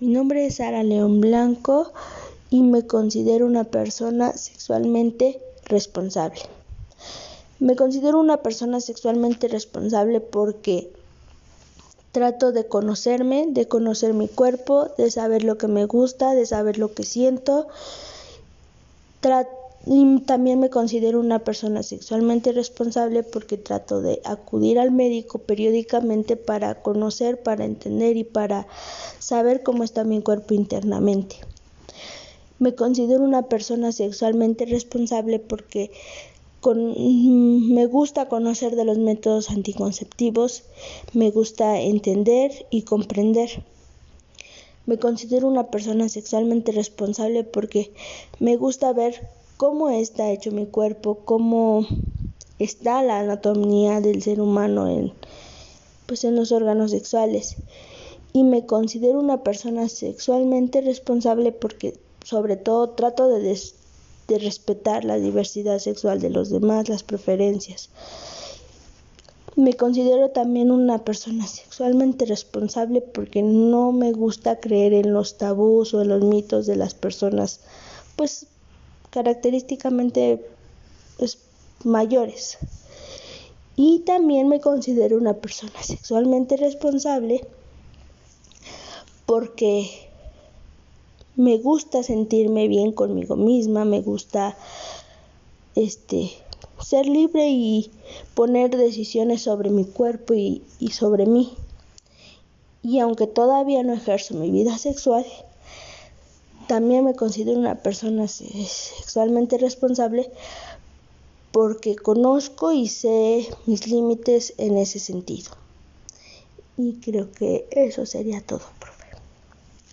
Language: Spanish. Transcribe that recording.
Mi nombre es Sara León Blanco y me considero una persona sexualmente responsable. Me considero una persona sexualmente responsable porque trato de conocerme, de conocer mi cuerpo, de saber lo que me gusta, de saber lo que siento. También me considero una persona sexualmente responsable porque trato de acudir al médico periódicamente para conocer, para entender y para saber cómo está mi cuerpo internamente. Me considero una persona sexualmente responsable porque me gusta conocer de los métodos anticonceptivos, me gusta entender y comprender. Me considero una persona sexualmente responsable porque me gusta ver cómo está hecho mi cuerpo, cómo está la anatomía del ser humano en, pues en los órganos sexuales. Y me considero una persona sexualmente responsable porque sobre todo trato de respetar la diversidad sexual de los demás, las preferencias. Me considero también una persona sexualmente responsable porque no me gusta creer en los tabús o en los mitos de las personas, pues característicamente pues, mayores. Y también me considero una persona sexualmente responsable porque me gusta sentirme bien conmigo misma, me gusta este ser libre y poner decisiones sobre mi cuerpo y, y sobre mí. Y aunque todavía no ejerzo mi vida sexual, también me considero una persona sexualmente responsable porque conozco y sé mis límites en ese sentido. Y creo que eso sería todo.